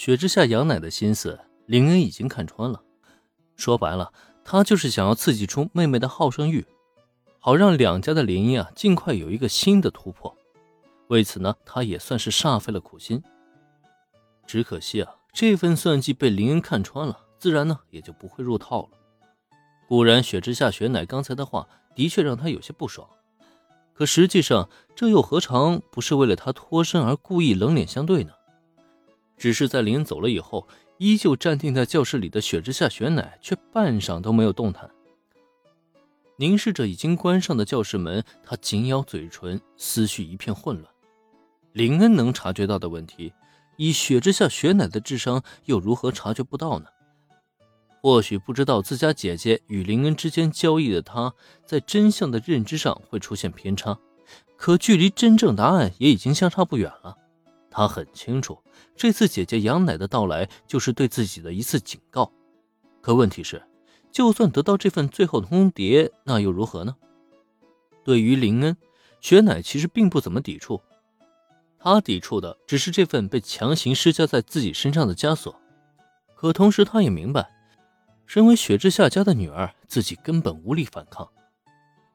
雪之下杨奶的心思，林恩已经看穿了。说白了，他就是想要刺激出妹妹的好胜欲，好让两家的联姻啊尽快有一个新的突破。为此呢，他也算是煞费了苦心。只可惜啊，这份算计被林恩看穿了，自然呢也就不会入套了。固然，雪之下雪乃刚才的话的确让他有些不爽，可实际上这又何尝不是为了他脱身而故意冷脸相对呢？只是在林恩走了以后，依旧站定在教室里的雪之下雪乃却半晌都没有动弹，凝视着已经关上的教室门，他紧咬嘴唇，思绪一片混乱。林恩能察觉到的问题，以雪之下雪乃的智商，又如何察觉不到呢？或许不知道自家姐姐与林恩之间交易的他，在真相的认知上会出现偏差，可距离真正答案也已经相差不远了。他很清楚，这次姐姐杨乃的到来就是对自己的一次警告。可问题是，就算得到这份最后通牒，那又如何呢？对于林恩，雪乃其实并不怎么抵触，他抵触的只是这份被强行施加在自己身上的枷锁。可同时，他也明白，身为雪之下家的女儿，自己根本无力反抗，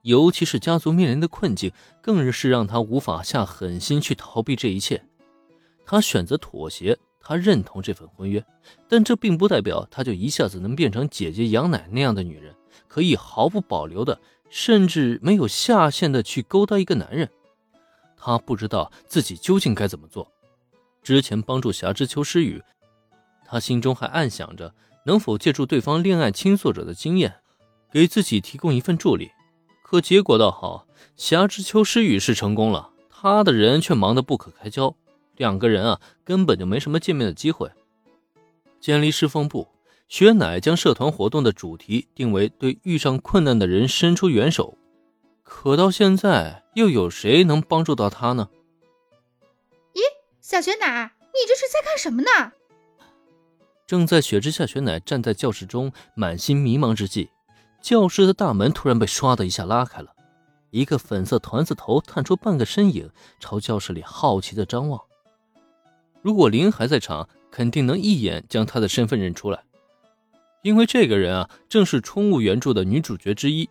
尤其是家族面临的困境，更是让他无法下狠心去逃避这一切。他选择妥协，他认同这份婚约，但这并不代表他就一下子能变成姐姐杨奶那样的女人，可以毫不保留的，甚至没有下限的去勾搭一个男人。他不知道自己究竟该怎么做。之前帮助霞之秋诗雨，他心中还暗想着能否借助对方恋爱倾诉者的经验，给自己提供一份助力。可结果倒好，霞之秋诗雨是成功了，他的人却忙得不可开交。两个人啊，根本就没什么见面的机会。建立侍奉部，雪乃将社团活动的主题定为对遇上困难的人伸出援手。可到现在，又有谁能帮助到他呢？咦，小雪乃，你这是在干什么呢？正在雪之下，雪乃站在教室中，满心迷茫之际，教室的大门突然被唰的一下拉开了，一个粉色团子头探出半个身影，朝教室里好奇的张望。如果林还在场，肯定能一眼将他的身份认出来，因为这个人啊，正是冲物原著的女主角之一，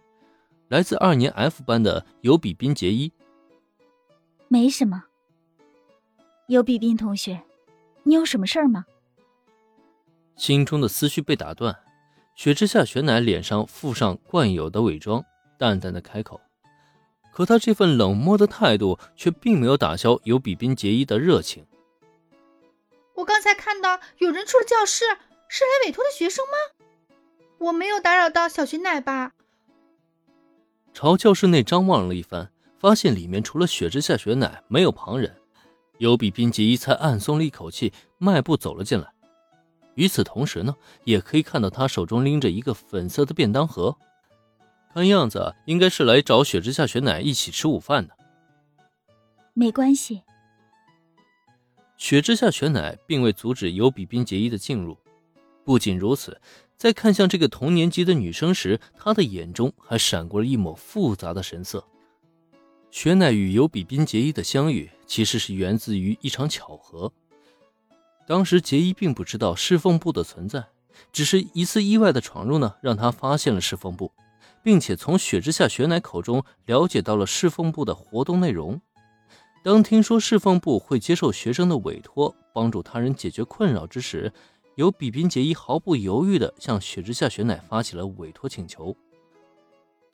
来自二年 F 班的尤比宾杰伊。没什么，尤比宾同学，你有什么事儿吗？心中的思绪被打断，雪之下雪乃脸上附上惯有的伪装，淡淡的开口，可他这份冷漠的态度却并没有打消尤比宾杰伊的热情。我刚才看到有人出了教室，是来委托的学生吗？我没有打扰到小雪奶吧？朝教室内张望了一番，发现里面除了雪之下雪乃，没有旁人。尤比宾杰伊才暗松了一口气，迈步走了进来。与此同时呢，也可以看到他手中拎着一个粉色的便当盒，看样子应该是来找雪之下雪乃一起吃午饭的。没关系。雪之下雪乃并未阻止尤比宾杰伊的进入，不仅如此，在看向这个同年级的女生时，他的眼中还闪过了一抹复杂的神色。雪乃与尤比宾杰伊的相遇，其实是源自于一场巧合。当时杰伊并不知道侍奉部的存在，只是一次意外的闯入呢，让他发现了侍奉部，并且从雪之下雪乃口中了解到了侍奉部的活动内容。当听说侍奉部会接受学生的委托，帮助他人解决困扰之时，由比宾杰伊毫不犹豫地向雪之下雪乃发起了委托请求。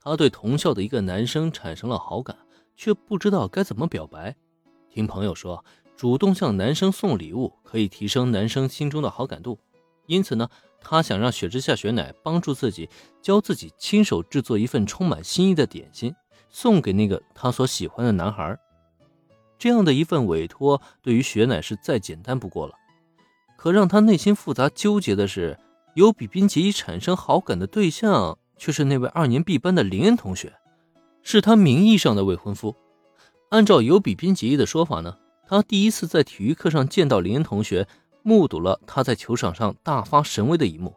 他对同校的一个男生产生了好感，却不知道该怎么表白。听朋友说，主动向男生送礼物可以提升男生心中的好感度，因此呢，他想让雪之下雪乃帮助自己，教自己亲手制作一份充满心意的点心，送给那个他所喜欢的男孩。这样的一份委托，对于雪乃是再简单不过了。可让他内心复杂纠结的是，有比宾杰伊产生好感的对象，却是那位二年 B 班的林恩同学，是他名义上的未婚夫。按照有比宾杰伊的说法呢，他第一次在体育课上见到林恩同学，目睹了他在球场上大发神威的一幕，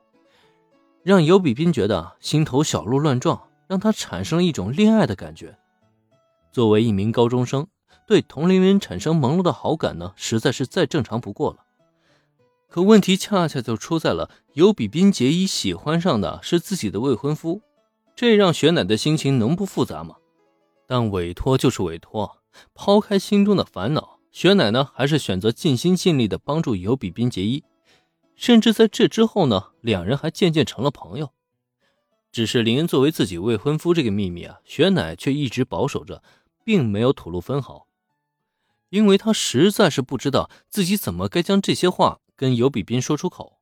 让尤比宾觉得心头小鹿乱撞，让他产生了一种恋爱的感觉。作为一名高中生。对同龄人产生朦胧的好感呢，实在是再正常不过了。可问题恰恰就出在了尤比冰结衣喜欢上的是自己的未婚夫，这让雪乃的心情能不复杂吗？但委托就是委托，抛开心中的烦恼，雪乃呢还是选择尽心尽力的帮助尤比冰结衣，甚至在这之后呢，两人还渐渐成了朋友。只是林恩作为自己未婚夫这个秘密啊，雪乃却一直保守着，并没有吐露分毫，因为他实在是不知道自己怎么该将这些话。跟尤比宾说出口，